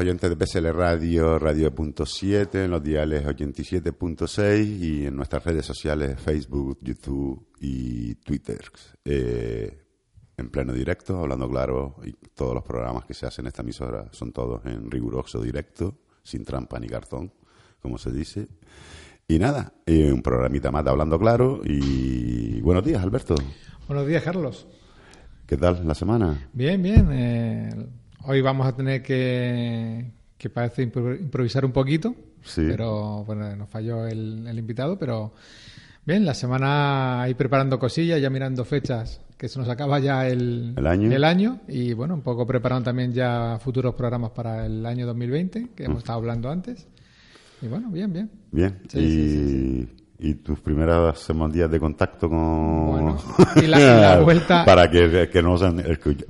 Oyentes de PSL Radio, Radio.7, en los diales 87.6 y en nuestras redes sociales Facebook, YouTube y Twitter. Eh, en pleno directo, hablando claro, y todos los programas que se hacen en esta emisora son todos en riguroso directo, sin trampa ni cartón, como se dice. Y nada, eh, un programita más de Hablando Claro y buenos días, Alberto. Buenos días, Carlos. ¿Qué tal la semana? Bien, bien. eh, hoy vamos a tener que, que parece impro- improvisar un poquito, Sí. pero bueno, nos falló el, el invitado, pero bien, la semana ahí preparando cosillas, ya mirando fechas, que se nos acaba ya el, El año. el año, y bueno, un poco preparando también ya futuros programas para el año 2020, que hemos estado hablando antes. Y bueno, bien, bien. Bien. Sí, y, sí, y tus primeros semanas días de contacto con... Bueno, y la- vuelta- para, que, no,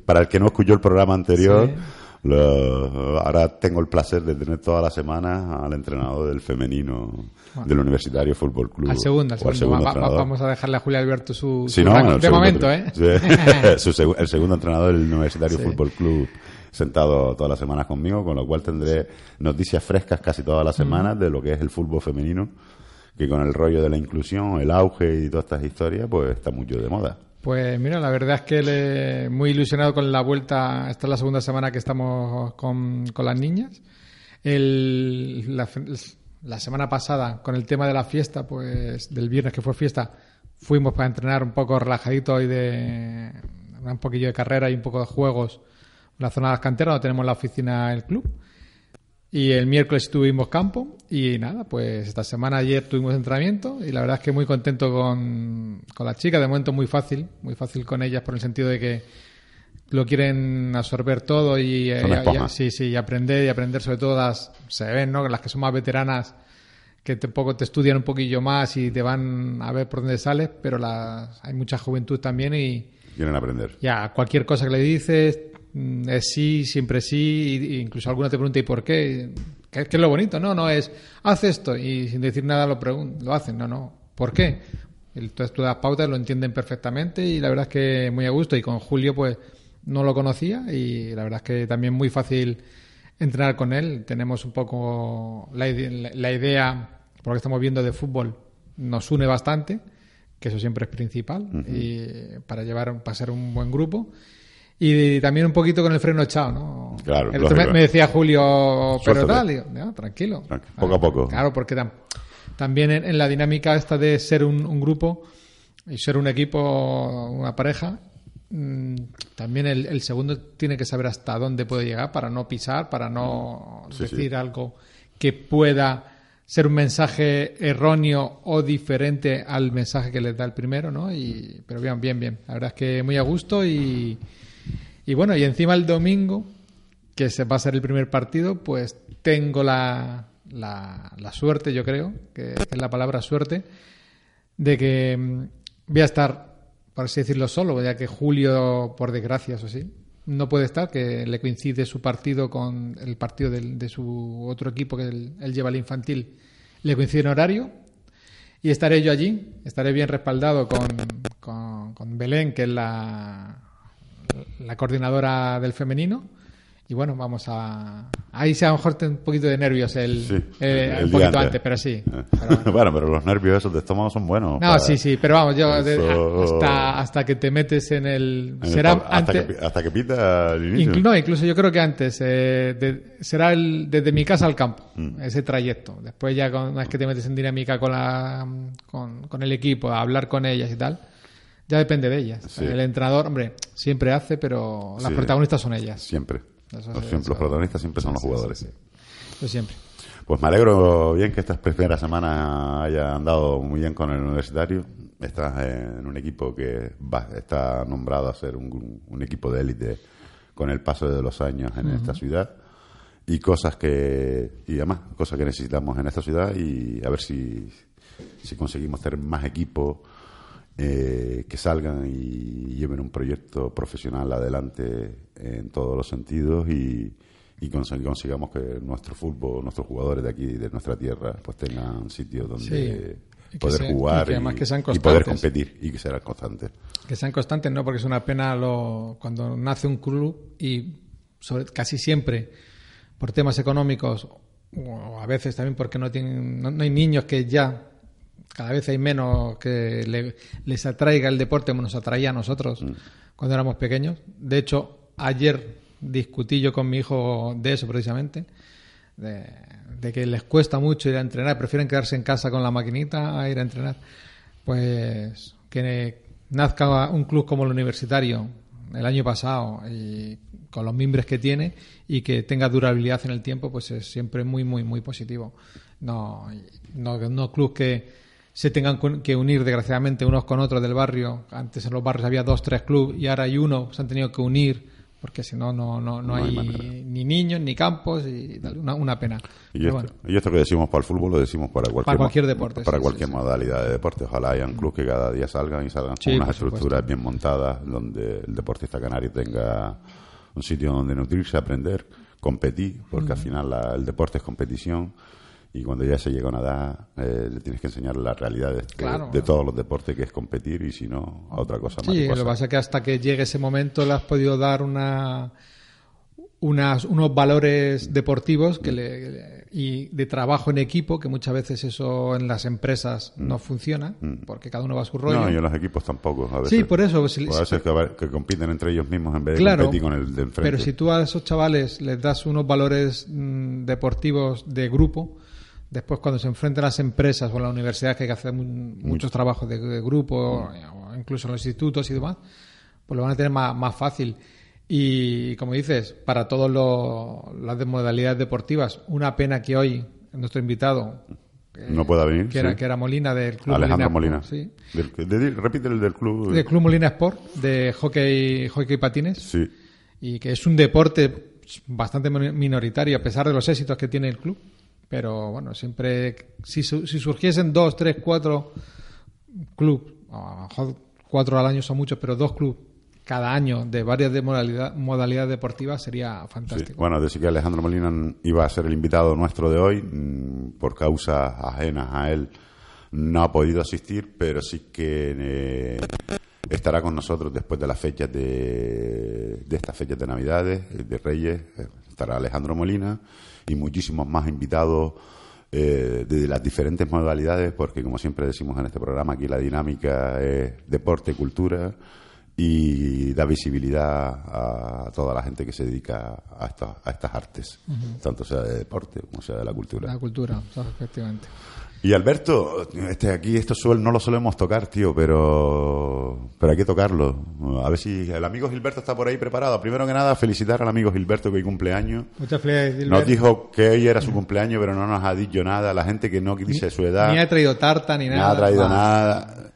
para el que no escuchó el programa anterior, Sí. Lo- ahora tengo el placer de tener toda la semana al entrenador del femenino del Universitario Fútbol Club. Al segundo, al segundo. Va- va- entrenador. vamos a dejarle a Julio Alberto su, Sí, su no, rango. el de segundo momento, ¿eh? Sí. Su segu- el segundo entrenador del Universitario. Fútbol Club sentado todas las semanas conmigo, con lo cual tendré noticias frescas casi todas las semanas de lo que es el fútbol femenino, que con el rollo de la inclusión, el auge y todas estas historias, pues está mucho de moda. Pues mira, la verdad es que le- muy ilusionado con la vuelta. Esta es la segunda semana que estamos con, con las niñas. El- la, la semana pasada, con el tema de la fiesta, pues del viernes que fue fiesta, fuimos para entrenar un poco relajadito y de un poquillo de carrera y un poco de juegos en la zona de las canteras, donde tenemos la oficina del club. Y el miércoles tuvimos campo y nada, pues esta semana ayer tuvimos entrenamiento y la verdad es que muy contento con, con las chicas, de momento muy fácil, muy fácil con ellas por el sentido de que lo quieren absorber todo y, eh, y- sí, sí, y aprender y aprender sobre todo las, se ven, ¿no? Las que son más veteranas que te, poco te estudian un poquillo más y te van a ver por dónde sales, pero las, hay mucha juventud también y, Quieren aprender. ya, cualquier cosa que le dices es sí, siempre sí, incluso alguna te pregunta ¿y por qué? ¿Qué, qué es lo bonito? No, no es, haz esto y sin decir nada lo, lo hacen, no, no, ¿por qué? Entonces tú das pautas, lo entienden perfectamente y la verdad es que muy a gusto y con Julio pues no lo conocía y la verdad es que también muy fácil entrenar con él. Tenemos un poco la, ide- la- la idea, por lo que estamos viendo de fútbol, nos une bastante, que eso siempre es principal, y para llevar, para ser un buen grupo. Y también un poquito con el freno echado, ¿no? Claro, El otro me, me decía Julio, pero tal, digo, "No, tranquilo. Tranqui- poco a poco. Claro, porque tam- también en, en la dinámica esta de ser un, un grupo y ser un equipo, una pareja, mm, también el, el segundo tiene que saber hasta dónde puede llegar para no pisar, para no Sí, decir sí. algo que pueda ser un mensaje erróneo o diferente al mensaje que les da el primero, ¿no? Y, pero bien, bien, bien. La verdad es que muy a gusto y, y bueno, y encima el domingo, que se va a ser el primer partido, pues tengo la, la, suerte, yo creo, que es la palabra suerte, de que mm, voy a estar, por así decirlo, solo, ya que Julio, por desgracia, eso sí, no puede estar, que le coincide su partido con el partido del- de su otro equipo, que él, lleva el infantil, le coincide en horario, y estaré yo allí, estaré bien respaldado con, con, con Belén, que es la, la coordinadora del femenino. Y bueno, vamos a. Ahí sí, a lo mejor un poquito de nervios el, Sí, eh, el un poquito antes. pero sí. Eh. Pero bueno. bueno, pero los nervios esos de estómago son buenos. No, para- sí, sí, pero vamos, yo Eso- hasta, hasta que te metes en el. en será hasta, antes. que, hasta que pita el inicio. Inclu- no, incluso yo creo que antes eh, de- será el, desde mi casa al campo, Mm. ese trayecto. Después ya con- una vez que te metes en dinámica con, la, con, con el equipo, a hablar con ellas y tal, ya depende de ellas. Sí. El entrenador, hombre, siempre hace, pero las Sí. protagonistas son ellas. Siempre. Los, siempre- protagonistas siempre son los jugadores. Eso siempre. Pues me alegro bien que estas primeras semanas haya andado muy bien con el universitario. Estás en un equipo que va, está nombrado a ser un, un equipo de élite con el paso de los años en esta ciudad y cosas que y además cosas que necesitamos en esta ciudad y a ver si, si conseguimos tener más equipos eh, que salgan y lleven un proyecto profesional adelante en todos los sentidos y, y consig- consigamos que nuestro fútbol, nuestros jugadores de aquí, de nuestra tierra, pues tengan sitios donde Sí. Poder sean- jugar y que sean y poder competir y que serán constantes. Que sean constantes, ¿no? Porque es una pena lo, cuando nace un club y sobre- casi siempre por temas económicos o a veces también porque no tienen no, no hay niños que ya cada vez hay menos que le- les atraiga el deporte como nos atraía a nosotros cuando éramos pequeños. De hecho, ayer discutí yo con mi hijo de eso precisamente, de, de que les cuesta mucho ir a entrenar, prefieren quedarse en casa con la maquinita a ir a entrenar. Pues que nazca un club como el universitario el año pasado y con los mimbres que tiene y que tenga durabilidad en el tiempo, pues es siempre muy, muy, muy positivo. No, no, no clubes que se tengan que unir desgraciadamente unos con otros del barrio. Antes en los barrios había dos, tres clubes y ahora hay uno, se han tenido que unir porque si no, no, no, no hay ni niños ni campos y. Una, una pena. Y esto, bueno. y esto que decimos para el fútbol lo decimos para cualquier, Para cualquier deporte, Para sí, cualquier sí, sí. modalidad de deporte. Ojalá haya un club que cada día salgan y salgan con unas supuesto. estructuras bien montadas donde el deportista canario tenga un sitio donde nutrirse, aprender, competir, porque al final la- el deporte es competición y cuando ya se llega a una edad eh, le tienes que enseñar las realidades de, Claro. de todos los deportes que es competir y si no, a otra cosa Sí, lo que pasa es que hasta que llegue ese momento le has podido dar una, unas, unos valores deportivos que le- y de trabajo en equipo, que muchas veces eso en las empresas no funciona, porque cada uno va a su rollo. Mm. No, y en los equipos tampoco. A veces, Sí, por eso, a veces que, que compiten entre ellos mismos en vez de Claro, competir con el de enfrente. pero si tú a esos chavales les das unos valores mm, deportivos de grupo, después cuando se enfrentan las empresas o las universidades que hay que hacer mu- muchos trabajos de, de grupo, Mm. o incluso en los institutos y demás, pues lo van a tener más, más fácil. Y como dices, para todas las de- modalidades deportivas, una pena que hoy nuestro invitado, no pueda venir. que era, sí. que era Molina del Club Alejandro Molina, Molina. sí, Del- de- de- repite el del club. del Club Molina Sport, de hockey, hockey y patines Sí. y que es un deporte bastante min- minoritario a pesar de los éxitos que tiene el club. Pero bueno, siempre, si, si surgiesen dos, tres, cuatro clubes, a lo mejor cuatro al año son muchos, pero dos clubes cada año de varias de modalidad, modalidades deportivas sería fantástico. Bueno, decir que Alejandro Molina iba a ser el invitado nuestro de hoy, mm, por causas ajenas a él, no ha podido asistir, pero sí que eh, estará con nosotros después de las fechas de, de estas fechas de Navidades, de Reyes. Estará Alejandro Molina y muchísimos más invitados eh, de las diferentes modalidades, porque como siempre decimos en este programa, aquí la dinámica es deporte, cultura y da visibilidad a toda la gente que se dedica a, esta- a estas artes, tanto sea de deporte como sea de la cultura. La cultura, efectivamente. Y Alberto, este aquí esto suel, no lo solemos tocar, tío, pero pero hay que tocarlo. A ver si el amigo Gilberto está por ahí preparado. Primero que nada, felicitar al amigo Gilberto que hoy cumpleaños. Muchas felicidades, Nos Gilbert. dijo que hoy era su cumpleaños, pero no nos ha dicho nada. La gente que no dice su edad. Ni ha traído tarta ni No nada. ha traído nada.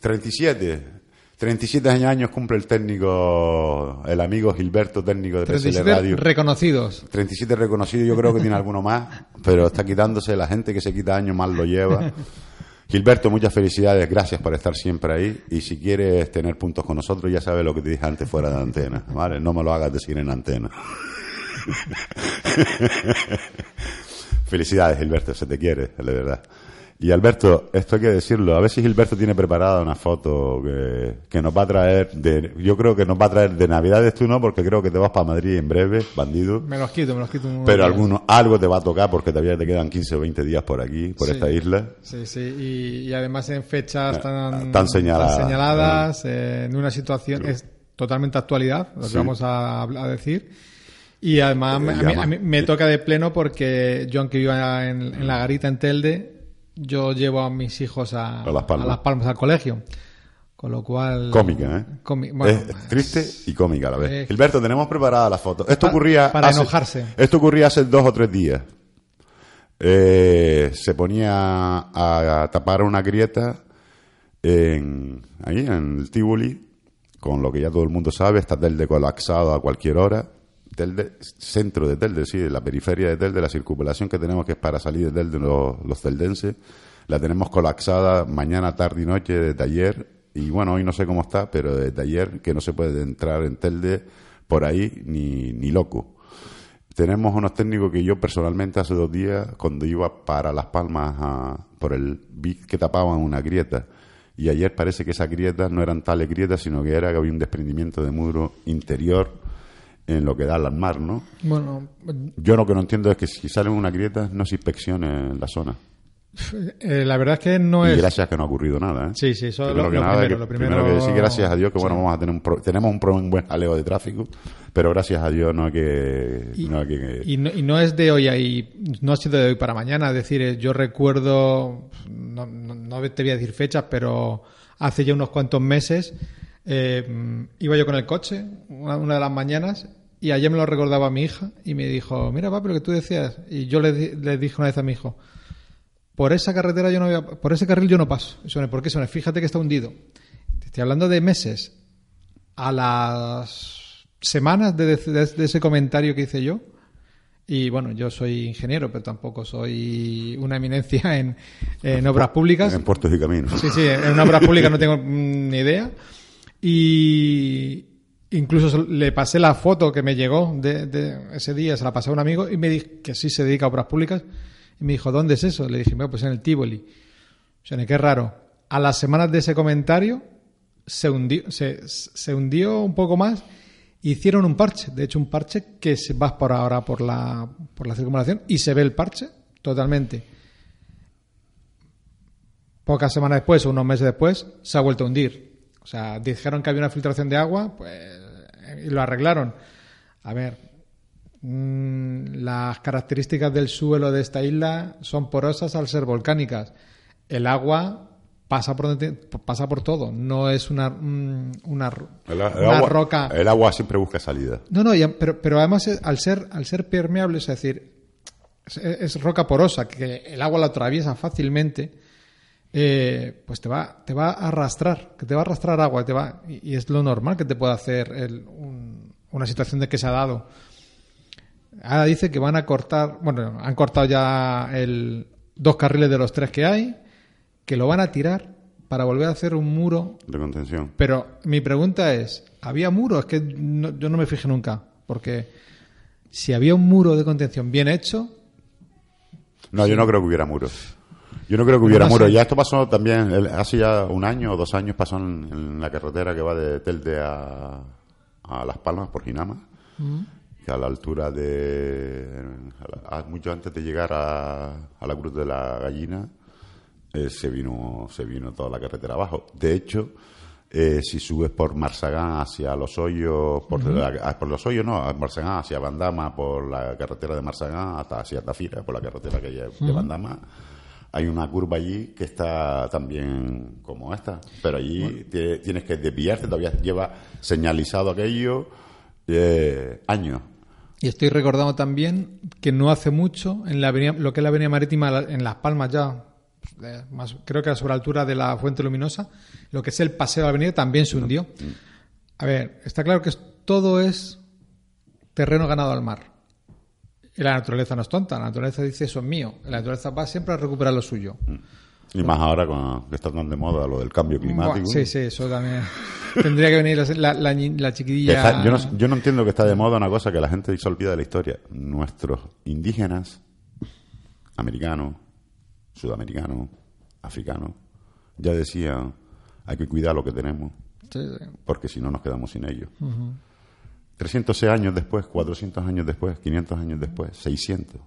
37. 37 años cumple el técnico, el amigo Gilberto, técnico de PSL 37 Radio. reconocidos. 37 reconocidos, yo creo que tiene alguno más, pero está quitándose, la gente que se quita años más lo lleva. Gilberto, muchas felicidades, gracias por estar siempre ahí. Y si quieres tener puntos con nosotros, ya sabes lo que te dije antes fuera de antena, ¿vale? No me lo hagas decir en antena. Felicidades, Gilberto, se te quiere, de verdad. Y Alberto, esto hay que decirlo, a ver si Gilberto tiene preparada una foto que, que nos va a traer, de, yo creo que nos va a traer de Navidades tú no, porque creo que te vas para Madrid en breve, bandido. Me los quito, me los quito. unos Pero alguno, algo te va a tocar porque todavía te quedan 15 o 20 días por aquí, por Sí. esta isla. Sí, sí, y, y además en fechas tan, Tan señaladas. tan señaladas, eh, en una situación es totalmente actualidad, lo que Sí. vamos a, a decir. Y además Eh, a, mí, a mí me toca de pleno porque yo, aunque viva en, en la garita en Telde, yo llevo a mis hijos a, A Las Palmas. Palmas, al colegio. Con lo cual. Cómica, ¿eh? bueno, es triste y cómica a la vez. Gilberto, tenemos preparada la foto. Esto ocurría. para hace- enojarse. Esto ocurría hace dos o tres días. Eh, se ponía a, tapar una grieta en, ahí en el Tivoli, con lo que ya todo el mundo sabe, está Telde colapsado a cualquier hora. Telde, centro de Telde, sí, la periferia de Telde, la circunvalación que tenemos que es para salir de Telde los, los la tenemos colapsada mañana, tarde y noche desde ayer. Y bueno, hoy no sé cómo está, pero desde ayer que no se puede entrar en Telde por ahí ni, ni loco. Tenemos unos técnicos que yo personalmente hace dos días, cuando iba para Las Palmas a- por el vi que tapaban una grieta. Y ayer parece que esas grietas no eran tales grietas, sino que era que había un desprendimiento de muro interior en lo que da al mar, ¿no? bueno, Yo lo que no entiendo es que si sale una grieta no se inspeccione la zona. eh, la verdad es que no y es. gracias que no ha ocurrido nada, ¿eh? Sí, sí, eso es lo, primero, que- lo primero. que decir gracias a Dios que bueno vamos a tener un pro- tenemos un, pro- un buen jaleo de tráfico, pero gracias a Dios no hay que Y, no hay que y no, y no es de hoy ahí, no ha sido de hoy para mañana. Es decir, eh, yo recuerdo, no, no- no te voy a decir fechas, pero hace ya unos cuantos meses eh, iba yo con el coche una, una de las mañanas y ayer me lo recordaba mi hija y me dijo, mira, papi, lo que tú decías. Y yo le, di- le dije una vez a mi hijo, por esa carretera yo no voy a- por ese carril yo no paso. ¿por qué? Fíjate que está hundido. Te estoy hablando de meses. A las semanas de, de- de ese comentario que hice yo. Y bueno, yo soy ingeniero, pero tampoco soy una eminencia en, en obras públicas. en puertos y caminos. Sí, sí, en una obra pública no tengo mm, ni idea. Y, incluso le pasé la foto que me llegó de, de ese día, se la pasé a un amigo y me dijo que sí se dedica a obras públicas. Y me dijo, ¿dónde es eso? Le dije, "Bueno, pues en el Tivoli. O sea, qué raro. A las semanas de ese comentario se hundió, se, hundió un poco más. Hicieron un parche, de hecho un parche que se va por ahora por la, por la circunvalación y se ve el parche totalmente. Pocas semanas después, unos meses después, se ha vuelto a hundir. O sea, dijeron que había una filtración de agua, pues, y lo arreglaron. A ver, mm, las características del suelo de esta isla son porosas al ser volcánicas. El agua pasa por donde te- pasa por todo, no es una mm, una, El, el una agua, roca. el agua siempre busca salida. No, no, pero, pero además eh, al ser, al ser permeable, es decir, es, es roca porosa, que el agua la atraviesa fácilmente, eh, pues te va, te va a arrastrar, que te va a arrastrar agua, te va, y, y es lo normal que te pueda hacer el- un- una situación de que se ha dado. Ahora dice que van a cortar, bueno, han cortado ya el, dos carriles de los tres que hay, que lo van a tirar para volver a hacer un muro de contención. pero mi pregunta es, ¿había muro? Es que no- yo no me fijé nunca, porque si había un muro de contención bien hecho, No, yo no creo que hubiera muros. Yo no creo que hubiera muros. Ya esto pasó también, el- hace ya un año o dos años pasó en, en la carretera que va de Telde a, a Las Palmas por Ginama, que a la altura de, a la- a- mucho antes de llegar a, a la Cruz de la Gallina, eh, se vino se vino toda la carretera abajo. De hecho, eh, si subes por Marsagán hacia Los Hoyos, por, la- ah, por Los Hoyos no, Marsagán hacia Bandama, por la carretera de Marsagán, hasta hacia Tafira, por la carretera que hay de Bandama, hay una curva allí que está también como esta, pero allí tie- tienes que desviarte, todavía lleva señalizado aquello eh, años. y estoy recordando también que no hace mucho, en la avenida, lo que es la avenida marítima en Las Palmas ya, eh, más, creo que sobre la altura de la Fuente Luminosa, lo que es el paseo de la avenida también se hundió. A ver, está claro que todo es terreno ganado al mar. La naturaleza no es tonta, la naturaleza dice eso es mío, la naturaleza va siempre a recuperar lo suyo. Y más ahora con, que está tan de moda lo del cambio climático. Buah, Sí, sí, eso también. Tendría que venir la, la, ñi- la Que chiquilla. está- yo, no, yo no entiendo que está de moda una cosa que la gente se olvida de la historia. Nuestros indígenas, americanos, sudamericanos, africanos, ya decían, hay que cuidar lo que tenemos, Sí, sí. porque si no nos quedamos sin ellos. 300 años después, 400 años después, 500 años después, 600,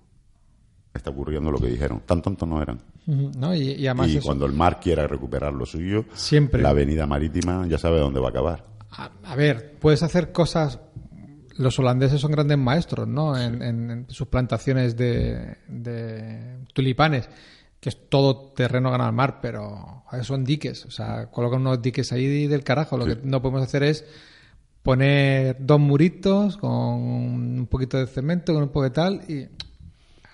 está ocurriendo lo que dijeron. Tan tontos no eran. ¿no? Y, y además y eso- cuando el mar quiera recuperar lo suyo, Siempre. la avenida marítima ya sabe dónde va a acabar. a, a ver, puedes hacer cosas. Los holandeses son grandes maestros, ¿no? En, en- en sus plantaciones de, de tulipanes, que es todo terreno ganado al mar, pero son diques. O sea, colocan unos diques ahí del carajo. Lo Sí. que no podemos hacer es poner dos muritos con un poquito de cemento, con un poco de tal, y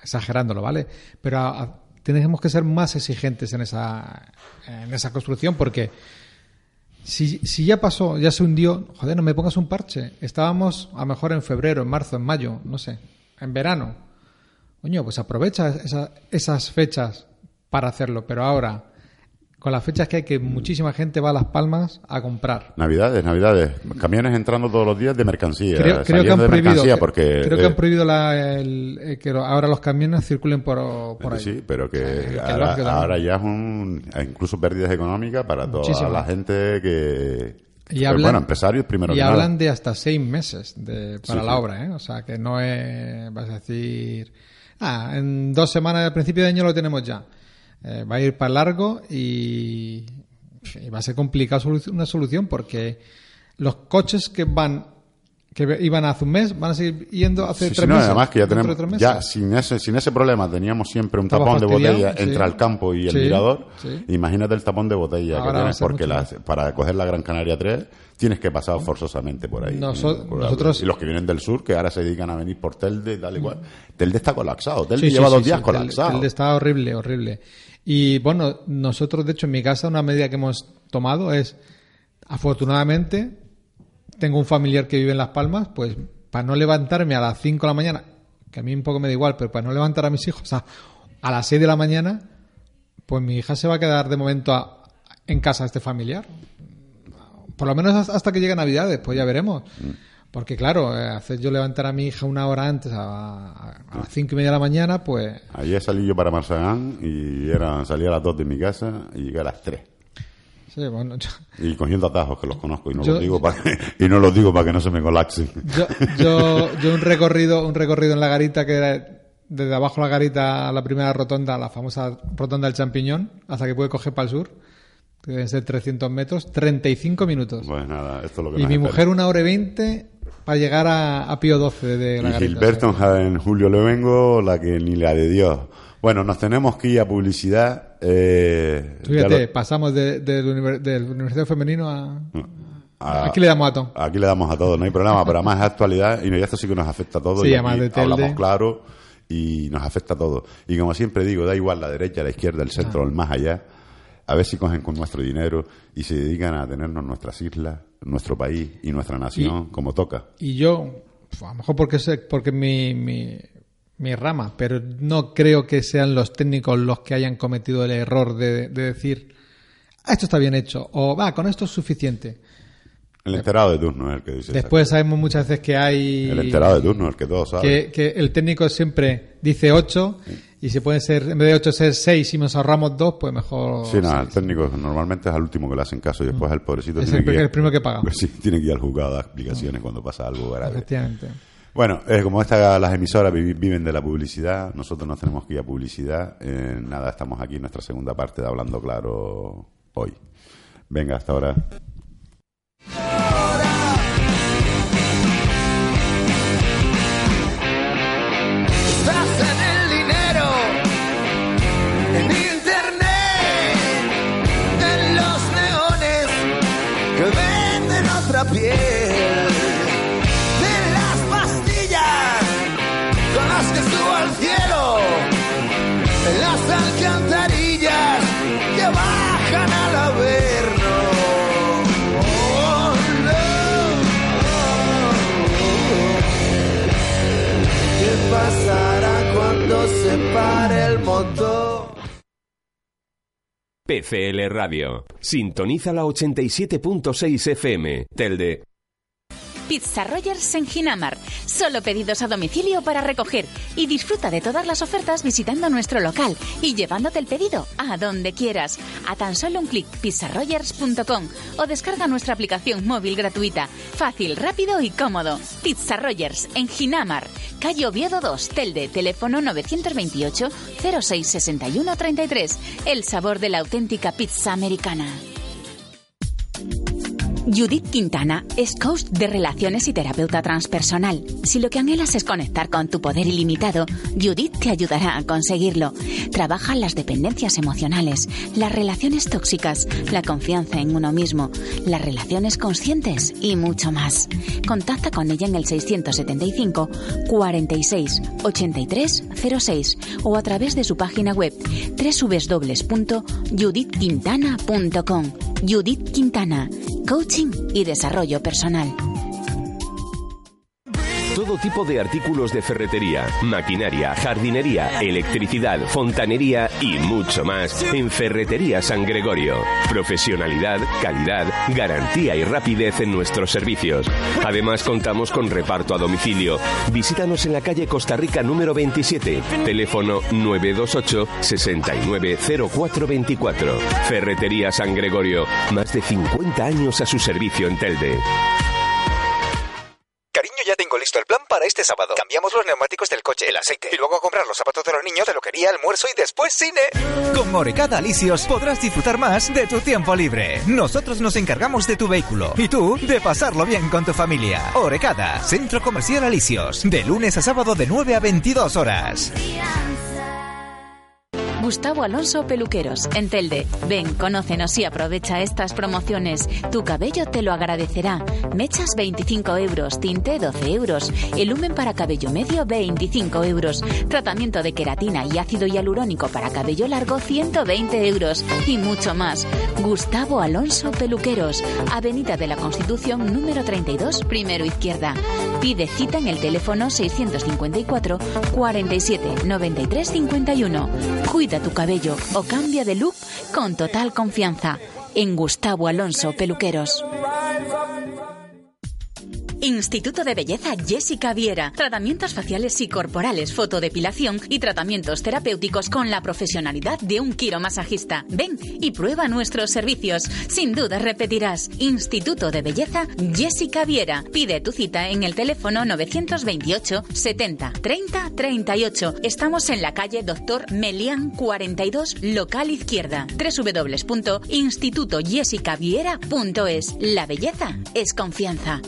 exagerándolo, ¿vale? Pero tenemos que ser más exigentes en esa, en esa construcción porque si, si ya pasó, ya se hundió, joder, no me pongas un parche. Estábamos a lo mejor en febrero, en marzo, en mayo, no sé, en verano. Coño, pues aprovecha esa- esas fechas para hacerlo, pero ahora, con las fechas que hay que muchísima gente va a Las Palmas a comprar. Navidades, Navidades. Camiones entrando todos los días de mercancía. Creo, creo que han prohibido, que- porque, creo que eh, han prohibido la- el- eh, que ahora los camiones circulen por, por ahí. Sí, pero que, Eh, ahora, ya es un, incluso pérdidas económicas para toda Muchísimo. la gente que, Y hablan- bueno, empresarios primero y que nada. hablan de hasta seis meses de, para Sí, la sí. obra, ¿eh? O sea, que no es, vas a decir, ah, en dos semanas al principio de año lo tenemos ya. Eh, va a ir para largo y, y va a ser complicado solu- una solución porque los coches que van, que iban hace un mes, van a seguir yendo hace Sí, tres no, meses. además que ya tenemos, tres ya sin ese, sin ese problema teníamos siempre un Estaba tapón de botella sí. entre el campo y el Sí, mirador. Imagínate el tapón de botella Ahora que tienes, porque las- para coger la Gran Canaria 3 tienes que pasar forzosamente por ahí. Por- nosotros- y los que vienen del sur, que ahora se dedican a venir por Telde y tal igual. Telde está colapsado. Telde lleva dos días colapsado. El de está horrible, horrible. Y bueno, nosotros, de hecho, en mi casa, una medida que hemos tomado es, afortunadamente, tengo un familiar que vive en Las Palmas, pues para no levantarme a las 5 de la mañana, que a mí un poco me da igual, pero para no levantar a mis hijos a, a las 6 de la mañana, pues mi hija se va a quedar de momento a- en casa de este familiar. por lo menos hasta que llegue Navidades, pues ya veremos. Porque claro, eh, hacer yo levantar a mi hija una hora antes, a, a las cinco y media de la mañana, pues... Ayer salí yo para Marzagán y era, salí a las dos de mi casa y llegué a las tres. Sí, bueno, yo, Y cogiendo atajos que los conozco y no Yo- los digo para que, y no los digo para que no se me colapsen. yo, yo, yo un recorrido, un recorrido en la garita que era desde abajo la garita a la primera rotonda, la famosa rotonda del champiñón, hasta que puede coger para el sur, que deben ser 300 metros, 35 minutos. Pues nada, esto es lo que y mi espera. mujer una hora y 20 para llegar a, a Pío 12 de la Y garita. Gilberto en Julio Levengo, la que ni la de Dios. Bueno, nos tenemos que ir a publicidad. Eh, Fíjate, lo- pasamos de- del, Universidad Femenino a... a- Aquí le damos a todo. Aquí le damos a todo, no hay problema, pero además es actualidad y esto sí que nos afecta a todos. Sí, y además de Telde. hablamos claro y nos afecta a todos. Y como siempre digo, da igual la derecha, la izquierda, el centro, el más allá. A ver si cogen con nuestro dinero y se dedican a tenernos nuestras islas, nuestro país y nuestra nación como toca. Y yo, pues, a lo mejor porque sé, porque mi, mi, mi rama, pero no creo que sean los técnicos los que hayan cometido el error de, de decir, "Ah, esto está bien hecho, o va, con esto es suficiente. El enterado de turno es el que dice. Después sabemos muchas veces que hay... El enterado de turno, el que todo sabe. que, que el técnico siempre dice 8 y si puede ser, en vez de 8 ser 6 y nos ahorramos 2, pues mejor... Sí, nada, el técnico normalmente es al último que le hacen caso y después el pobrecito Es tiene el que ir, el primero que paga. Pues sí, tiene que ir al juzgado a dar explicaciones cuando pasa algo grave. Efectivamente. Bueno, eh, como esta, las emisoras viven de la publicidad, nosotros nos tenemos que ir a publicidad. Eh, nada, estamos aquí en nuestra segunda parte de Hablando Claro hoy. Venga, hasta ahora. Yeah. PCL Radio. Sintoniza la 87.6 FM. Telde. Pizza Rogers en Ginamar. Solo pedidos a domicilio para recoger. Y disfruta de todas las ofertas visitando nuestro local y llevándote el pedido a donde quieras. A tan solo un clic pizzarogers.com o descarga nuestra aplicación móvil gratuita. Fácil, rápido y cómodo. Pizza Rogers en Ginamar. Calle Oviedo 2, Telde. Teléfono 928 06 61 33. El sabor de la auténtica pizza americana. Judith Quintana es coach de relaciones y terapeuta transpersonal. Si lo que anhelas es conectar con tu poder ilimitado, Judith te ayudará a conseguirlo. Trabaja las dependencias emocionales, las relaciones tóxicas, la confianza en uno mismo, las relaciones conscientes y mucho más. Contacta con ella en el 675 46 83 06 o a través de su página web www.judithquintana.com. Judith Quintana, coaching y desarrollo personal. Todo tipo de artículos de ferretería, maquinaria, jardinería, electricidad, fontanería y mucho más en Ferretería San Gregorio. Profesionalidad, calidad, garantía y rapidez en nuestros servicios. Además contamos con reparto a domicilio. Visítanos en la calle Costa Rica número 27, teléfono 928 690424. Ferretería San Gregorio, más de 50 años a su servicio en Telde. El plan para este sábado. Cambiamos los neumáticos del coche, el aceite y luego a comprar los zapatos de los niños, de lo quería, almuerzo y después cine. Con Orecada Alicios podrás disfrutar más de tu tiempo libre. Nosotros nos encargamos de tu vehículo y tú de pasarlo bien con tu familia. Orecada, Centro Comercial Alicios, de lunes a sábado de 9 a 22 horas. Gustavo Alonso Peluqueros, en Telde. Ven, conócenos y aprovecha estas promociones. Tu cabello te lo agradecerá. Mechas 25 euros, tinte 12 euros, el lumen para cabello medio 25 euros, tratamiento de queratina y ácido hialurónico para cabello largo 120 euros y mucho más. Gustavo Alonso Peluqueros, Avenida de la Constitución número 32, primero izquierda. Pide cita en el teléfono 654 47 93 51. Cuida tu cabello o cambia de look con total confianza en Gustavo Alonso Peluqueros. Instituto de Belleza Jessica Viera. Tratamientos faciales y corporales, fotodepilación y tratamientos terapéuticos con la profesionalidad de un quiromasajista. Ven y prueba nuestros servicios. Sin duda repetirás. Instituto de Belleza Jessica Viera. Pide tu cita en el teléfono 928 70 30 38. Estamos en la calle Doctor Melián 42, local izquierda. www.institutoyessicaviera.es. La belleza es confianza.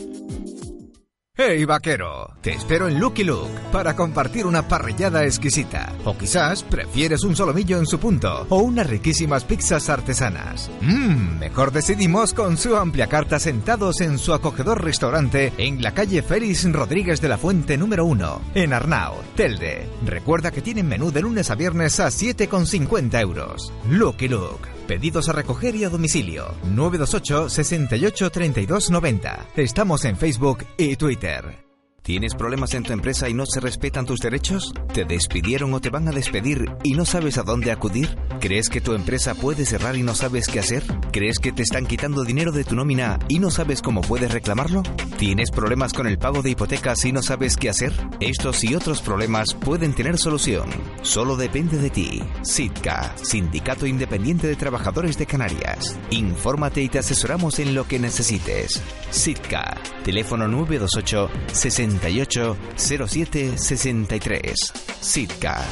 ¡Hey vaquero! Te espero en Lucky Luke para compartir una parrillada exquisita. O quizás prefieres un solomillo en su punto o unas riquísimas pizzas artesanas. Mmm, mejor decidimos con su amplia carta sentados en su acogedor restaurante en la calle Félix Rodríguez de la Fuente número 1, en Arnao, Telde. Recuerda que tienen menú de lunes a viernes a 7,50 euros. Lucky Luke. Pedidos a recoger y a domicilio. 928 68 32 90. Estamos en Facebook y Twitter. ¿Tienes problemas en tu empresa y no se respetan tus derechos? ¿Te despidieron o te van a despedir y no sabes a dónde acudir? ¿Crees que tu empresa puede cerrar y no sabes qué hacer? ¿Crees que te están quitando dinero de tu nómina y no sabes cómo puedes reclamarlo? ¿Tienes problemas con el pago de hipotecas y no sabes qué hacer? Estos y otros problemas pueden tener solución. Solo depende de ti. SITCA, Sindicato Independiente de Trabajadores de Canarias. Infórmate y te asesoramos en lo que necesites. SITCA, teléfono 928 60 68 07 63. Sitka.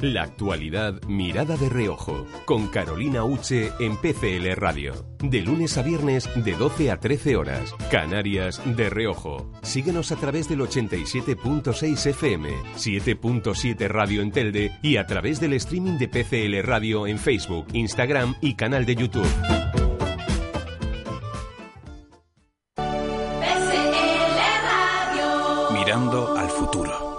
La actualidad mirada de reojo con Carolina Uche en PCL Radio. De lunes a viernes de 12 a 13 horas. Canarias de reojo. Síguenos a través del 87.6 FM, 7.7 Radio en Telde y a través del streaming de PCL Radio en Facebook, Instagram y canal de YouTube. Al futuro.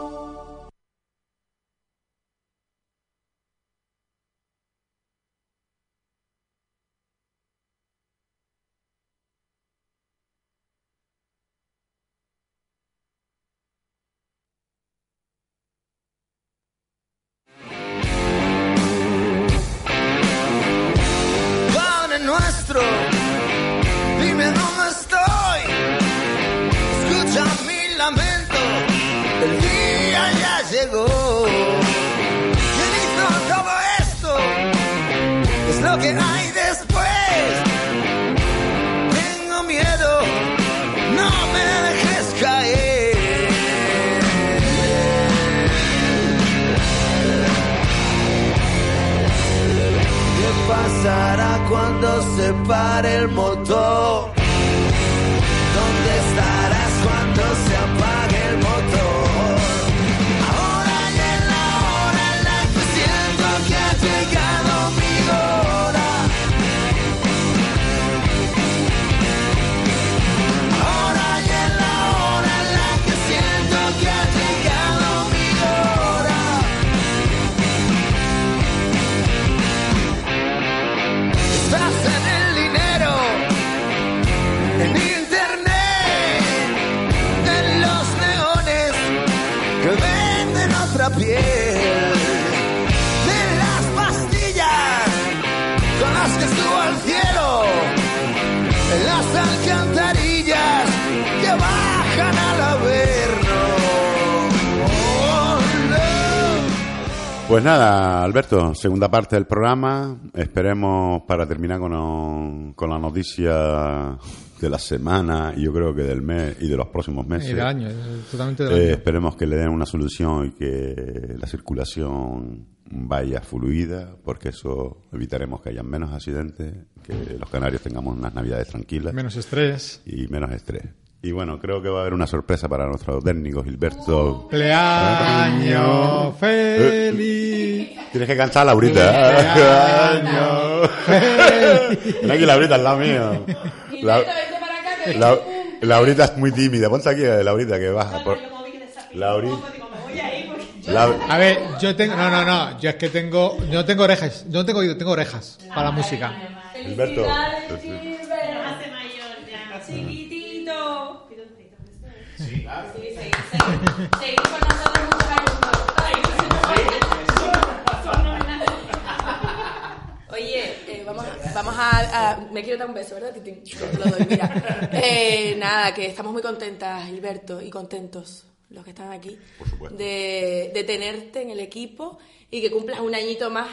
Cuando se pare el motor? ¿Dónde estarás cuando se apague Pues nada, Alberto, segunda parte del programa. Esperemos para terminar con, con la noticia de la semana y yo creo que del mes y de los próximos meses. Y del año, totalmente del Eh, año. esperemos que le den una solución y que la circulación vaya fluida, porque eso evitaremos que haya menos accidentes, que los canarios tengamos unas navidades tranquilas Menos estrés. y menos estrés. Y bueno, creo que va a haber una sorpresa para nuestro técnico Gilberto. Cumpleaños feliz. Tienes que cantar Laurita. Ven aquí, Laurita, al lado mío. La- La- Laurita es muy tímida. Ponte aquí, eh, Laurita, que baja. Por... Laurita. La- A ver, yo tengo. No, no, no. Yo es que tengo. Yo no tengo orejas. Yo no tengo oído, tengo orejas para la música. Gilberto. Sí. Con nosotros muchos años más. Oye, eh, vamos, a, vamos a, ah, me quiero dar un beso, ¿verdad, Titín? Te lo doy, mira. Eh, nada, que estamos muy contentas, Gilberto, y contentos los que están aquí, de, de tenerte en el equipo y que cumplas un añito más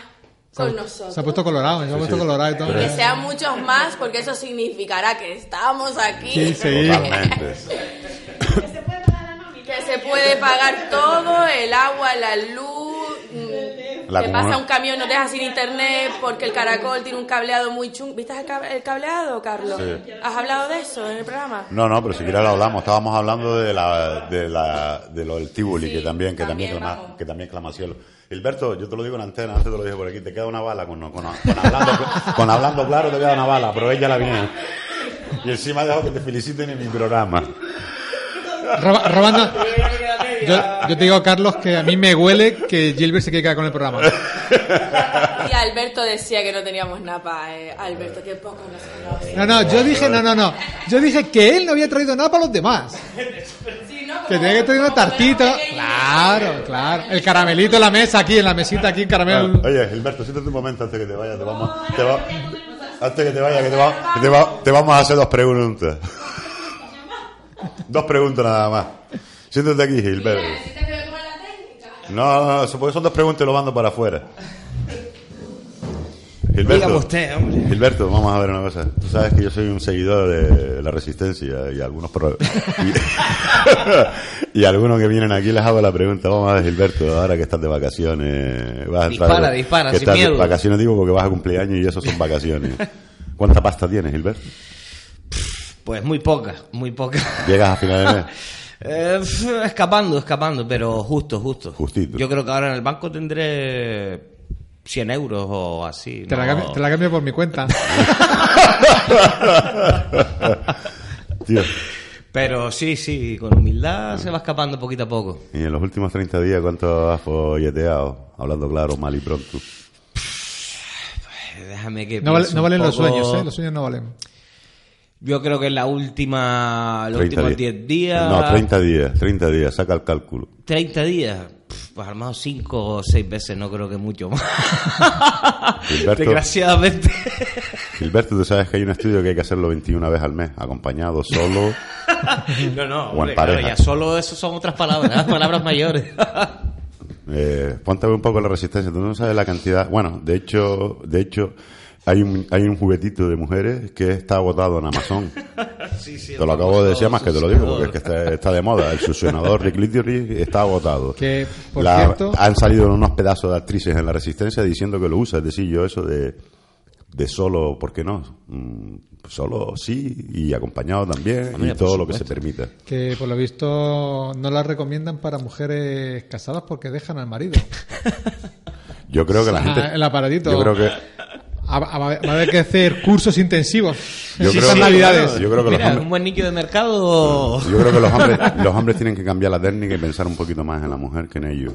con nosotros. Se ha puesto colorado, se ha puesto colorado y todo. Y que sean muchos más, porque eso significará que estamos aquí. Sí, sí. Que se puede pagar todo, el agua, la luz. mm, La comuna- pasa un camión, no te deja sin internet porque el caracol tiene un cableado muy chungo. ¿Viste el, cab- el cableado, Carlos? Sí. ¿Has hablado de eso en el programa? No, no, pero si quieres lo hablamos. Estábamos hablando de la, de la, de lo del Tibuli, que también, que también, también, clama, que también clama cielo. Gilberto, yo te lo digo en antena, antes te lo dije por aquí, te queda una bala con, con, con hablando, con hablando claro te queda una bala, aprovecha la bien. Y encima dejo que te feliciten en mi programa. Roba- robando. Yo, yo te digo, Carlos, que a mí me huele que Gilbert se quiere quedar con el programa. Y Alberto decía que no teníamos napa. Eh. Alberto, qué poco nos conoce. No, no, yo dije, no, no, no. Yo dije que él no había traído nada para los demás. Sí, ¿no? Que tenía que traer una tartita. Claro, claro. El caramelito en la mesa, aquí, en la mesita, aquí, caramelo. Oye, Gilberto, siéntate un momento antes que te vayas. Te vamos, te va- antes que te vayas, que te, va- que te, va- te vamos a hacer dos preguntas. Dos preguntas nada más. Siéntate aquí, Gilberto. ¿Necesitas que me ponga la técnica? No, no, no, porque son dos preguntas y lo mando para afuera. Gilberto, usted, hombre. Gilberto, vamos a ver una cosa. Tú sabes que yo soy un seguidor de la Resistencia y algunos pro- y, y algunos que vienen aquí les hago la pregunta. Vamos a ver, Gilberto, ahora que estás de vacaciones, vas a entrar Dispara, de- dispara, que sin estás de miedo. vacaciones digo porque vas a cumpleaños y eso son vacaciones. ¿Cuánta pasta tienes, Gilberto? Pues muy poca, muy poca. Llegas a final de mes. Eh, escapando, escapando, pero justo, justo. Justito. Yo creo que ahora en el banco tendré 100 euros o así. Te la, cambio, te la cambio por mi cuenta. Tío, Pero sí, sí, con humildad se va escapando poquito a poco. y en los últimos 30 días, ¿cuánto has folleteado? Hablando claro, mal y pronto. Eh, Déjame que No, vale- valen los sueños, ¿eh? Los sueños no valen. Yo creo que en la última, los 30 últimos 10 días... No, 30 días, 30 días, saca el cálculo. 30 días. Pf, Pues a lo mejor 5 o 6 veces, no creo que mucho más. Gilberto. Desgraciadamente. Gilberto, tú sabes que hay un estudio que hay que hacerlo 21 veces al mes, acompañado, solo. no, no, hombre, claro, ya solo eso son otras palabras, palabras mayores. Eh, ponte un poco la resistencia. Tú no sabes la cantidad. Bueno, de hecho, de hecho, hay un, hay un juguetito de mujeres que está agotado en Amazon. sí, sí, Te lo acabo de decir más que te lo digo porque es que está, está de moda. El succionador de clítoris está agotado. Que, por La- cierto, han salido unos pedazos de actrices en la resistencia diciendo que lo usa. Es decir, yo eso de, de solo, ¿por qué no? Mm, solo sí y acompañado también Hombre, y todo lo que se permita. que por lo visto no la recomiendan para mujeres casadas porque dejan al marido. Yo creo que la Ah, gente. el aparatito. Yo creo que. Va, a haber que hacer cursos intensivos. Yo en creo navidades. Yo creo que los hombres. un buen nicho de mercado. Yo creo que los hombres, los hombres tienen que cambiar la técnica y pensar un poquito más en la mujer que en ellos.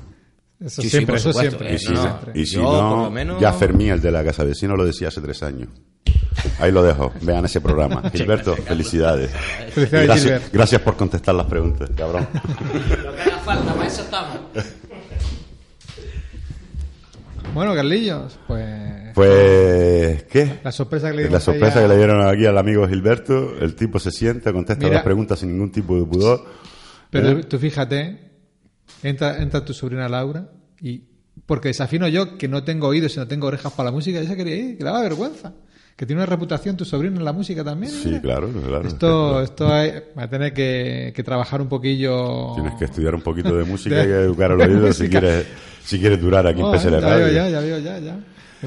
Eso Sí, sí, siempre, eso supuesto. siempre. Y Eh, si, no, no, no. y si Yo, por no, lo menos- ya Fermín, el de la casa vecino, lo decía hace tres años. Ahí lo dejo, vean ese programa. Gilberto, felicidades. Felicidades, gracias, Gilbert. gracias por contestar las preguntas, cabrón. Lo que haga falta, para eso estamos. Bueno, Carlillos, pues Pues, ¿qué? la sorpresa que le La dimos sorpresa ahí que a- le dieron aquí al amigo Gilberto, el tipo se sienta, contesta Mira. las preguntas sin ningún tipo de pudor. Pero ¿Eh? tú fíjate, entra, entra tu sobrina Laura y porque desafino yo que no tengo oídos y no tengo orejas para la música, ella quería ir, que le daba vergüenza. Que tiene una reputación tu sobrino en la música también. Sí, mira. claro, claro. Esto, esto hay, va a tener que, que trabajar un poquillo. Tienes que estudiar un poquito de música De- y educar al oído si quieres, si quieres durar aquí en Oh, PSL ya veo, ya, ya veo, ya, ya.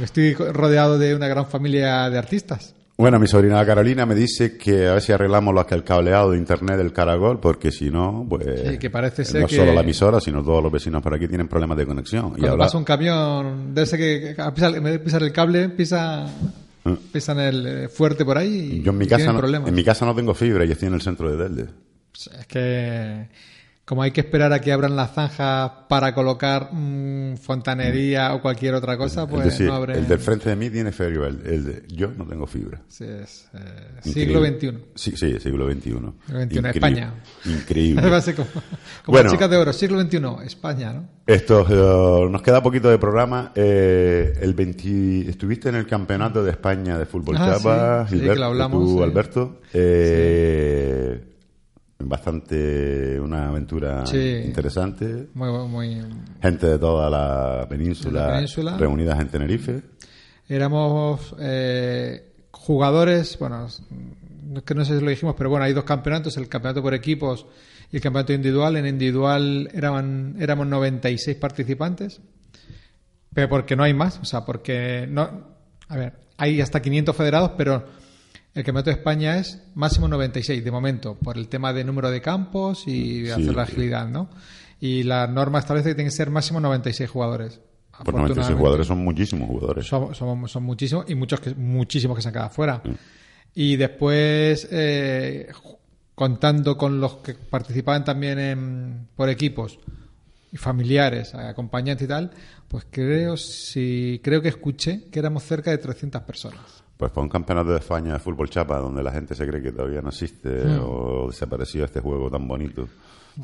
Estoy rodeado de una gran familia de artistas. Bueno, mi sobrina Carolina me dice que a ver si arreglamos los que el cableado de internet del Caragol, porque si no, pues Sí, que parece ser no que- solo la emisora, sino todos los vecinos por aquí tienen problemas de conexión. Y Cuando habla- pasa un camión de ese que, que a pisar, en vez de pisar el cable, pisa, pisan el eh, fuerte por ahí y, yo en mi y casa no, problemas. en mi casa no tengo fibra y estoy en el centro de Telde. Es que como hay que esperar a que abran las zanjas para colocar mm, fontanería o cualquier otra cosa, pues decir, no abren. el del frente de mí tiene fibra, el, el de, yo no tengo fibra. Sí, es, eh, siglo XXI. Sí, sí, siglo XXI. Siglo XXI, Increíble. España. Increíble. Va a ser como, como Bueno. chicas de oro, siglo XXI, España, ¿no? Esto, eh, nos queda poquito de programa. Eh, el 20, estuviste en el campeonato de España de fútbol Ah, chapa, sí, sí, que lo hablamos, tú, sí. Alberto. Eh, Bastante una aventura Sí. interesante. Muy, muy, Gente de toda la península, De la península. reunidas en Tenerife. Éramos eh, jugadores, bueno, que no sé si lo dijimos, pero bueno, hay dos campeonatos, el campeonato por equipos y el campeonato individual. En individual eran, éramos 96 participantes, pero porque no hay más, o sea, porque no, a ver, hay hasta 500 federados, pero el campeonato de España es máximo 96 de momento, por el tema de número de campos y Sí, hacer la agilidad, ¿no? Y la norma establece que tienen que ser máximo 96 jugadores. Por 96 Afortunadamente. jugadores son muchísimos jugadores. Son, son- son muchísimos y muchos que, muchísimos que se han quedado fuera. Y después, eh, contando con los que participaban también en- por equipos y familiares, acompañantes y tal, pues creo, si, creo que escuché que éramos cerca de 300 personas. Pues para un campeonato de España de fútbol chapa donde la gente se cree que todavía no existe Mm. o desapareció este juego tan bonito.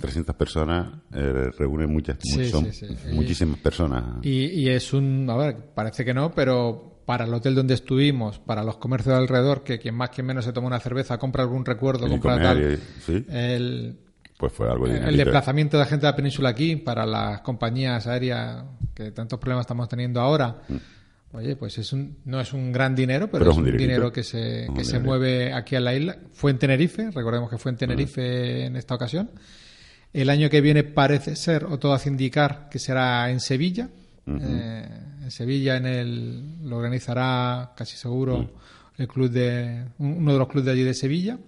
300 personas eh, reúne muchas, Sí, son sí, sí. Y- muchísimas personas. Y, y es un, a ver, parece que no, pero para el hotel donde estuvimos, para los comercios de alrededor, que quien más quien menos se toma una cerveza, compra algún recuerdo, compra comer tal, y- sí. el, Pues fue algo el dinerito. desplazamiento de la gente de la península aquí para las compañías aéreas que tantos problemas estamos teniendo ahora. Oye, pues es un, no es un gran dinero, pero, Mm. Pero es un dinerito. dinero que se, que se mueve aquí a la isla. Fue en Tenerife, recordemos que fue en Tenerife en esta ocasión. El año que viene parece ser, o todo hace indicar, que será en Sevilla. Eh, en Sevilla en el, lo organizará casi seguro el club de un- uno de los clubes de allí de Sevilla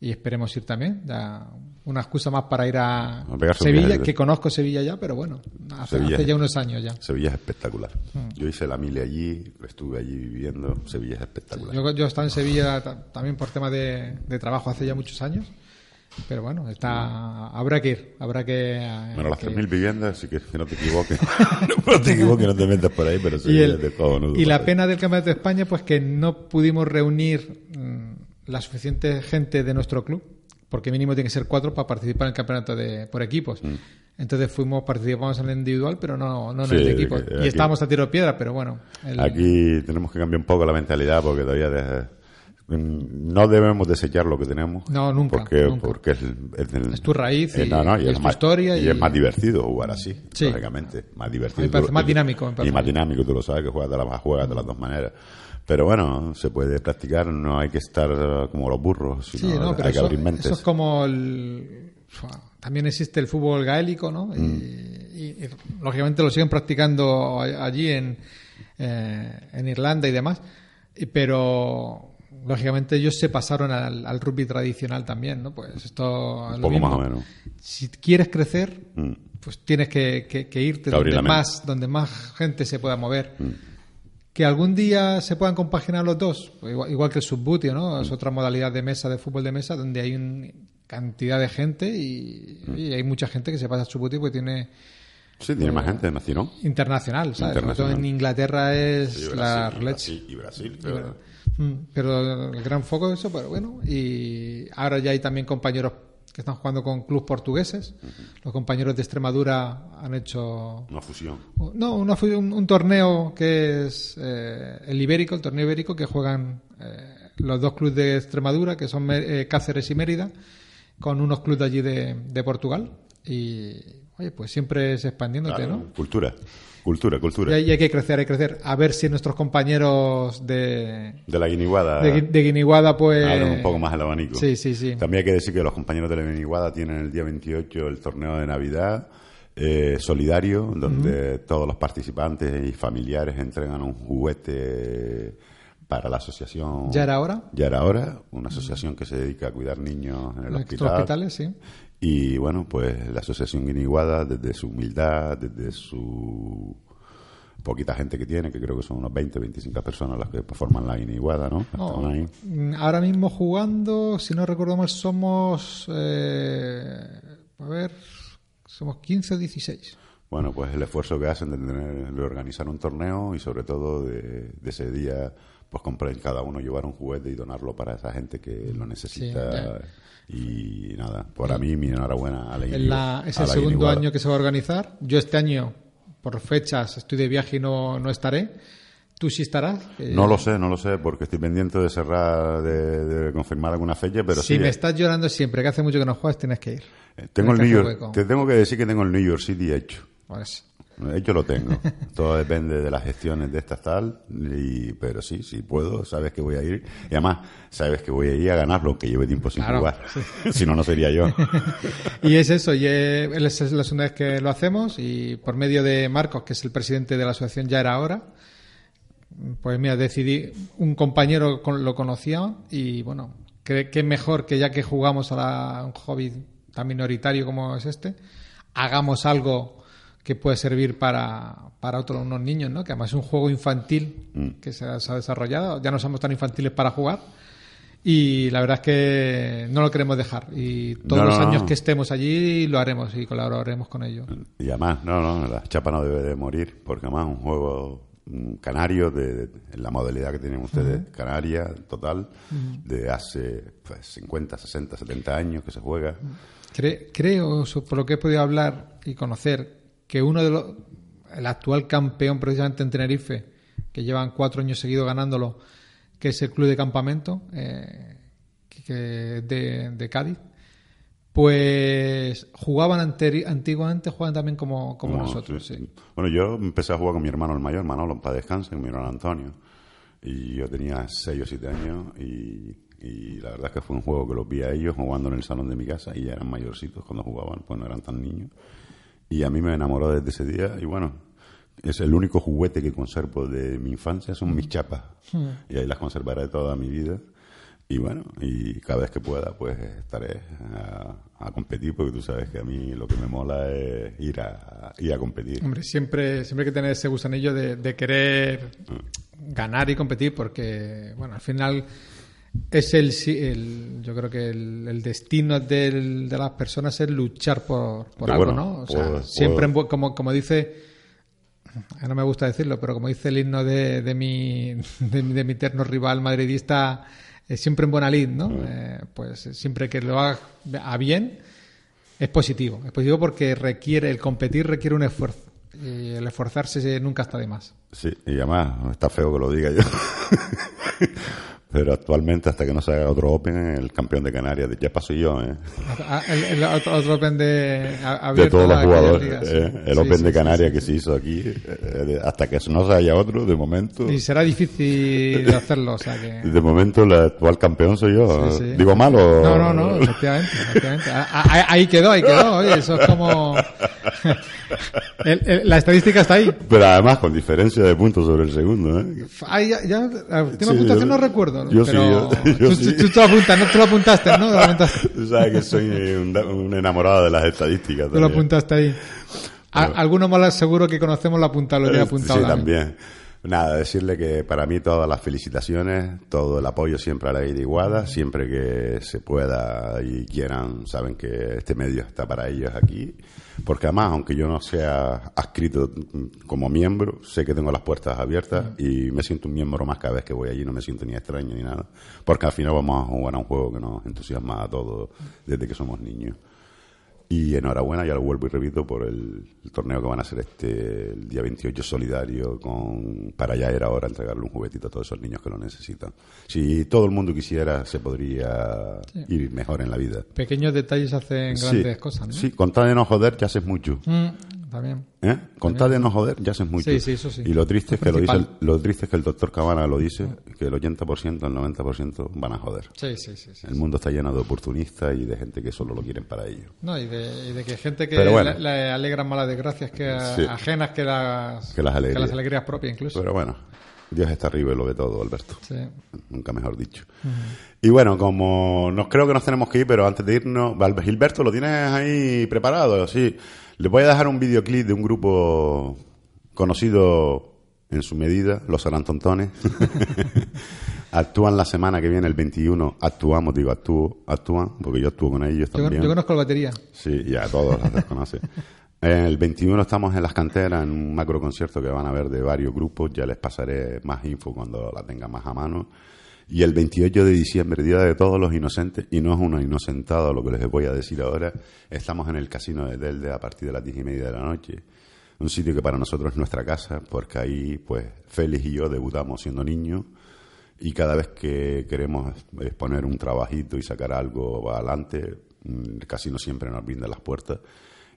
y esperemos ir también. Ya una excusa más para ir a, Sevilla, que conozco Sevilla ya, pero bueno, hace, Sevilla hace es- ya unos años ya. Sevilla es espectacular. Mm. Yo hice la mili allí, estuve allí viviendo. Sevilla es espectacular. Yo, yo he estado en Sevilla ta- también por tema de, de trabajo hace ya muchos años, pero bueno, está habrá que ir, habrá que... Bueno, las que- 3.000 viviendas, así que, que no te equivoques. no te equivoques, no te metas por ahí, pero y, Sevilla el- es de cojonudo. y la pena del Campeonato de España, pues que no pudimos reunir mm, la suficiente gente de nuestro club, porque mínimo tiene que ser cuatro para participar en el campeonato de, por equipos. Entonces fuimos, participamos en el individual, pero no, no en Mm. Sí, el de equipos. Y estábamos a tiro de piedra, pero bueno. el- Aquí tenemos que cambiar un poco la mentalidad porque todavía de- mm, no debemos desechar lo que tenemos. No, nunca, Porque, nunca. porque es, el- es el- Es tu raíz y- no, no, y es es tu más, historia Y, y- es más divertido jugar así, Sí. lógicamente. Más divertido. Me parece más dinámico, me Y más dinámico, tú lo sabes, que juegas de, las, juegas de las dos maneras. Pero bueno, se puede practicar, no hay que estar eh, como los burros, Sí, sino no, pero hay que eso, abrir mentes. eso es como el... También existe el fútbol gaélico, ¿no? Y, Mm. y- lógicamente lo siguen practicando allí en, eh, en Irlanda y demás. Pero lógicamente ellos se pasaron al, al rugby tradicional también, ¿no? Pues esto es Un lo poco mismo. más o menos. Si quieres crecer, Mm. pues tienes que, que- que irte donde más, donde más gente se pueda mover. Mm. Que algún día se puedan compaginar los dos, pues igual, igual que el subbutio, ¿no? Es otra modalidad de mesa, de fútbol de mesa, donde hay una cantidad de gente y, y hay mucha gente que se pasa al subbutio porque tiene Sí, tiene más gente, ¿no? ¿Sí, no? internacional, ¿sabes? Internacional. en Inglaterra es Sí, la Brasil, y leche. Brasil, y Brasil, pero- Mm, Pero el gran foco de eso, pero bueno, y ahora ya hay también compañeros que están jugando con clubes portugueses. Los compañeros de Extremadura han hecho Una fusión. no, una un, un torneo que es eh, el ibérico, el torneo ibérico que juegan eh, los dos clubes de Extremadura, que son eh, Cáceres y Mérida, con unos clubes de allí de, de Portugal. Y, oye, pues siempre es expandiéndote, Claro, ¿no? Cultura, cultura, cultura. Y hay, y hay que crecer, hay que crecer. A ver si nuestros compañeros de, De la guiniguada. de, de Guiniguada, pues... Abren un poco más el abanico. Sí, sí, sí. También hay que decir que los compañeros de la Guiniguada tienen el día 28 el torneo de Navidad eh, solidario, donde todos los participantes y familiares entregan un juguete para la asociación. ¿Ya era hora? Ya era hora, una asociación que se dedica a cuidar niños en el Los hospital. hospitales, sí. Y bueno, pues la asociación Guiniguada, desde su humildad, desde su poquita gente que tiene, que creo que son unos 20, 25 personas las que forman la Guiniguada, ¿no? No, mm, ahora mismo jugando, si no recuerdo mal, somos eh, a ver, somos 15 o 16. Bueno, pues el esfuerzo que hacen de, tener- de organizar un torneo y sobre todo de, de ese día, pues comprar cada uno llevar un juguete y donarlo para esa gente que lo necesita. y nada, para mí mi enhorabuena a la En la- es el segundo año que se va a organizar. Yo este año, por fechas, estoy de viaje y no, no estaré. ¿Tú sí estarás? Eh, No lo sé, no lo sé, porque estoy pendiente de cerrar, de, de confirmar alguna fecha, pero si sí. me eh, estás llorando siempre, que hace mucho que no juegas, tienes que ir. tengo el New York, te tengo que decir que tengo el New York City hecho. Pues, Hecho lo tengo. Todo depende de las gestiones de estas tal, y, pero sí, sí puedo, sabes que voy a ir. Y además, sabes que voy a ir a ganarlo, que lleve tiempo sin Claro, jugar. sí. si no, no sería yo. y es eso, y es es la segunda vez que lo hacemos y por medio de Marcos, que es el presidente de la asociación, ya era hora. Pues mira, decidí, un compañero con- lo conocía y bueno, qué qué mejor que ya que jugamos a, la- a un hobby tan minoritario como es este, hagamos algo que puede servir para, para otros unos niños, ¿no? Que además es un juego infantil Mm. que se ha, se ha desarrollado. Ya no somos tan infantiles para jugar. Y la verdad es que no lo queremos dejar. Y todos No, los no, años no. que estemos allí lo haremos y colaboraremos con ellos. Y además, no, no, la chapa no debe de morir, porque además es un juego mm, canario, de, de- en la modalidad que tienen ustedes, Ujú. canaria, total, de hace pues, 50, 60, 70 años que se juega. Cre- creo, por lo que he podido hablar y conocer, que uno de los. El actual campeón, precisamente en Tenerife, que llevan cuatro años seguidos ganándolo, que es el Club de Campamento eh, que- de, de Cádiz, pues jugaban anteri- antiguamente, jugaban también como, como nosotros. sí. sí. Bueno, yo empecé a jugar con mi hermano el mayor, Manolo, para descanso, con mi hermano Antonio. Y yo tenía 6 o 7 años y, y la verdad es que fue un juego que los vi a ellos jugando en el salón de mi casa y ya eran mayorcitos cuando jugaban, pues no eran tan niños. Y a mí me enamoró desde ese día y bueno, es el único juguete que conservo de mi infancia, son mis chapas. Hmm. Y ahí las conservaré toda mi vida. Y bueno, y cada vez que pueda, pues estaré a, a competir, porque tú sabes que a mí lo que me mola es ir a, ir a competir. Hombre, siempre, siempre hay que tener ese gusanillo de, de querer ganar y competir, porque, bueno, al final es el, el- yo creo que el, el destino del- de las personas es luchar por, algo, bueno, ¿no? O sea, puedo- siempre, puedo- en como, como dice, no me gusta decirlo, pero como dice el himno de, de mi, de, mi- de mi eterno rival madridista, eh, siempre en buena lid, ¿no? Eh, pues eh, siempre que lo haga a bien, es positivo. Es positivo porque requiere, el competir requiere un esfuerzo. Y el esforzarse nunca está de más. Sí, y además está feo que lo diga yo. Pero actualmente, hasta que no se haga otro Open, el campeón de Canarias, ya paso yo, ¿eh? Ah, El, el otro, otro Open de, de todos los jugadores. ¿eh? El Sí, Open sí, de Canarias sí, que se hizo aquí, eh, hasta que no se haya otro, de momento. Y será difícil de hacerlo, o sea que... De momento, el actual campeón soy yo. ¿Digo malo? No, no, no, efectivamente. efectivamente. A- a- Ahí quedó, ahí quedó. Oye, eso es como. El- el- la estadística está ahí. Pero además, con diferencia de puntos sobre el segundo, ¿eh? Ahí ya, ya, a- Sí, puntuación, no recuerdo. yo sí, pero yo- yo tú, sí. tú- tú lo apuntas, no te lo apuntaste, ¿no? Lo apuntaste, Tú sabes que soy un, un enamorado de las estadísticas. te lo también. apuntaste ahí. A- Pero- alguno más seguro que conocemos lo ha apuntado, lo Eh, apuntado. Sí, también. también. Nada, decirle que para mí todas las felicitaciones, todo el apoyo siempre a la Iguada, siempre que se pueda y quieran, saben que este medio está para ellos aquí. Porque además, aunque yo no sea adscrito como miembro, sé que tengo las puertas abiertas y me siento un miembro más cada vez que voy allí, no me siento ni extraño ni nada. Porque al final vamos a jugar a un juego que nos entusiasma a todos desde que somos niños. Y enhorabuena, ya lo vuelvo y repito, por el, el torneo que van a hacer este el día 28 solidario con para ya era hora entregarle un juguetito a todos esos niños que lo necesitan. Si todo el mundo quisiera, se podría Sí. ir mejor en la vida. Pequeños detalles hacen Sí, grandes cosas, ¿no? Sí, con tal de no joder, ya haces mucho. Mm, también. ¿Eh? Con tal de no joder, ya haces mucho. Sí, sí, eso sí. Y lo triste es que lo, dice el, lo triste es que el doctor Cabana lo dice, que el 80%, el 90% van a joder. Sí, sí, sí, sí, El mundo está lleno de oportunistas y de gente que solo lo quieren para ellos. No, y de, y de que gente que bueno. le, le alegran más las desgracias que ajenas que las, Que las alegrías. alegrías propias incluso. Pero bueno, Dios está arriba y lo ve todo, Alberto. Sí. Nunca mejor dicho. Y bueno, como nos creo que nos tenemos que ir, pero antes de irnos, Gilberto, ¿lo tienes ahí preparado? Sí. Les voy a dejar un videoclip de un grupo conocido en su medida, los Sarantontones. Actúan la semana que viene, el 21. Actuamos, digo, actúo, actúan, porque yo actúo con ellos Yo, también. yo conozco la batería. Sí, ya todos las desconocen. El 21 estamos en las canteras en un macro concierto que van a ver de varios grupos. Ya les pasaré más info cuando la tenga más a mano. Y el 28 de diciembre, Día de Todos los Inocentes, y no es uno inocentado lo que les voy a decir ahora, estamos en el Casino de Telde a partir de las diez y media de la noche. Un sitio que para nosotros es nuestra casa, porque ahí, pues, Félix y yo debutamos siendo niños y cada vez que queremos exponer un trabajito y sacar algo adelante, mm, el casino siempre nos brinda las puertas.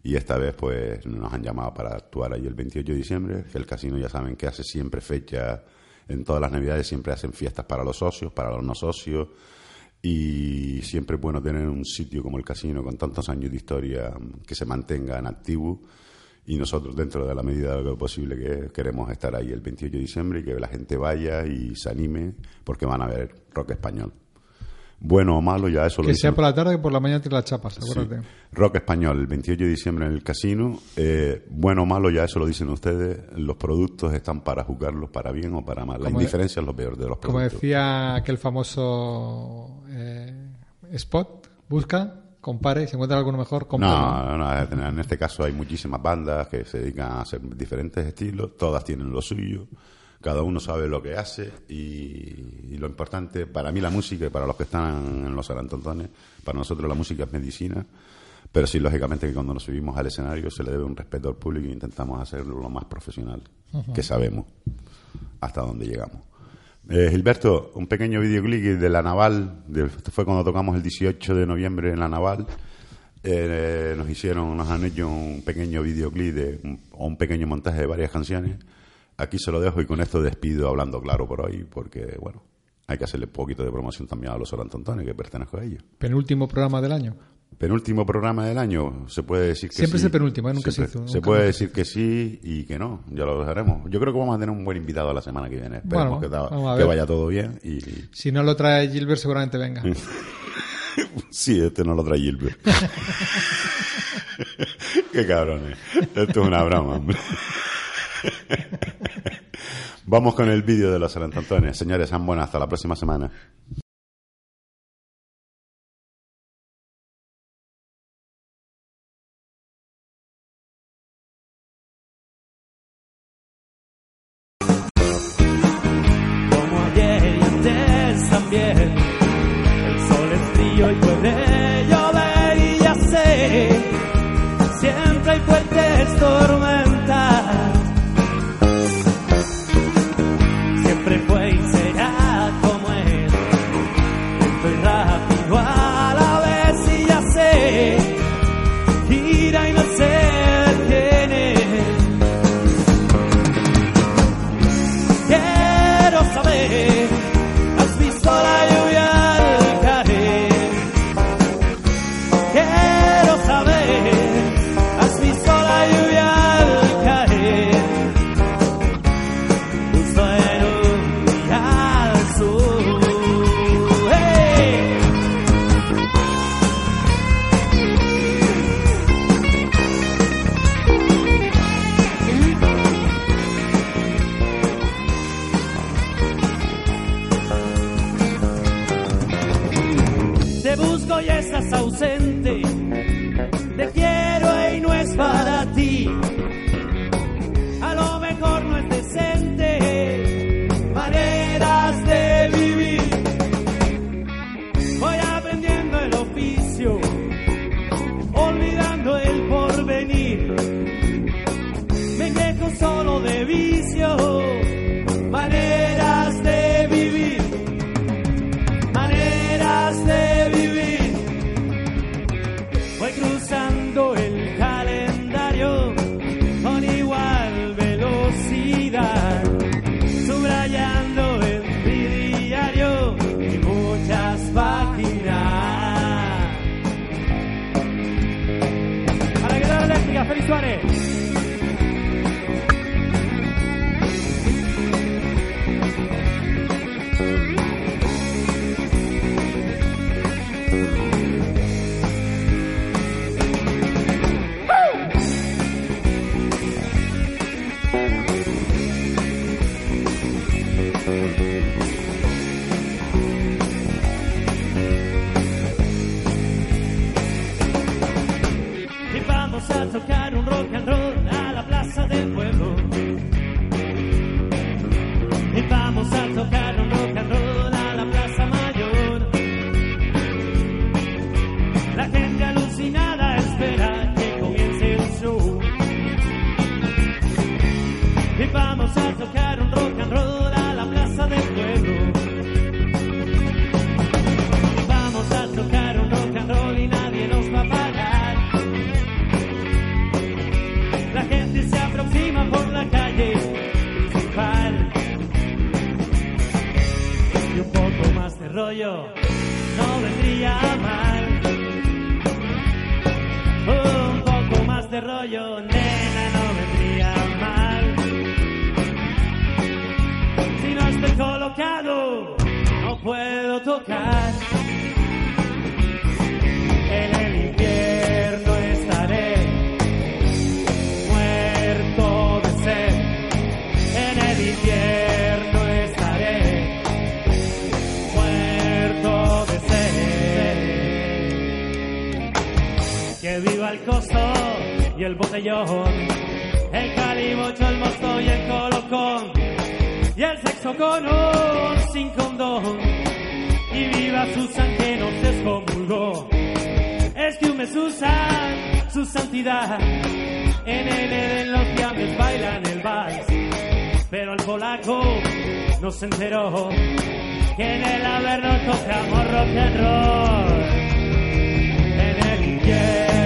Y esta vez, pues, nos han llamado para actuar ahí el 28 de diciembre. que El casino, ya saben que hace siempre fecha, en todas las navidades siempre hacen fiestas para los socios, para los no socios. Y siempre es bueno tener un sitio como el casino con tantos años de historia mm, que se mantenga en activo. Y nosotros, dentro de la medida de lo posible que queremos estar ahí el 28 de diciembre y que la gente vaya y se anime porque van a ver rock español. Bueno o malo, ya eso lo Que sea dicen- por la tarde que por la mañana tira las chapas, acuérdate. Sí. Rock español, el 28 de diciembre en el casino. Eh, bueno o malo, ya eso lo dicen ustedes. Los productos están para jugarlos para bien o para mal. La Como de- indiferencia es lo peor de los Como productos. decía aquel famoso eh, spot, busca, compare, si encuentra alguno mejor, cómpralo. No, no, en este caso hay muchísimas bandas que se dedican a hacer diferentes estilos, todas tienen lo suyo, cada uno sabe lo que hace y, y lo importante, para mí la música y para los que están en los Sarantontones, para nosotros la música es medicina, pero sí, lógicamente que cuando nos subimos al escenario se le debe un respeto al público e intentamos hacerlo lo más profesional que sabemos hasta dónde llegamos. Eh, Gilberto, un pequeño videoclip de la Naval, de- esto fue cuando tocamos el 18 de noviembre en la Naval. Eh, nos hicieron, nos han hecho un pequeño videoclip de, un- o un pequeño montaje de varias canciones. Aquí se lo dejo y con esto despido hablando claro por hoy, porque bueno, hay que hacerle un poquito de promoción también a los Orantontones, que pertenezco a ellos. Penúltimo programa del año. Penúltimo programa del año, se puede decir que Siempre sí. es el penúltimo, ¿eh? Nunca se Siempre. hizo, Se puede nunca. decir que sí y que no, ya lo dejaremos. Yo creo que vamos a tener un buen invitado la semana que viene. Esperemos Bueno, que, vaya todo bien y Si no lo trae Gilbert, seguramente venga. sí, este no lo trae Gilbert. Qué cabrones. Esto es una broma, hombre. Vamos con el vídeo de los Sarantontones. Señores, sean buenas. Hasta la próxima semana. Viva el costo y el botellón, el calimocho, el mosto y el colocón, y el sexo con o sin condón. Y viva Susan que nos descomulgó. Es que un mes Susan, su santidad. En el Edén los llames bailan el vals. Pero el polaco no se enteró que en el Averno tocamos rock and roll. En el infierno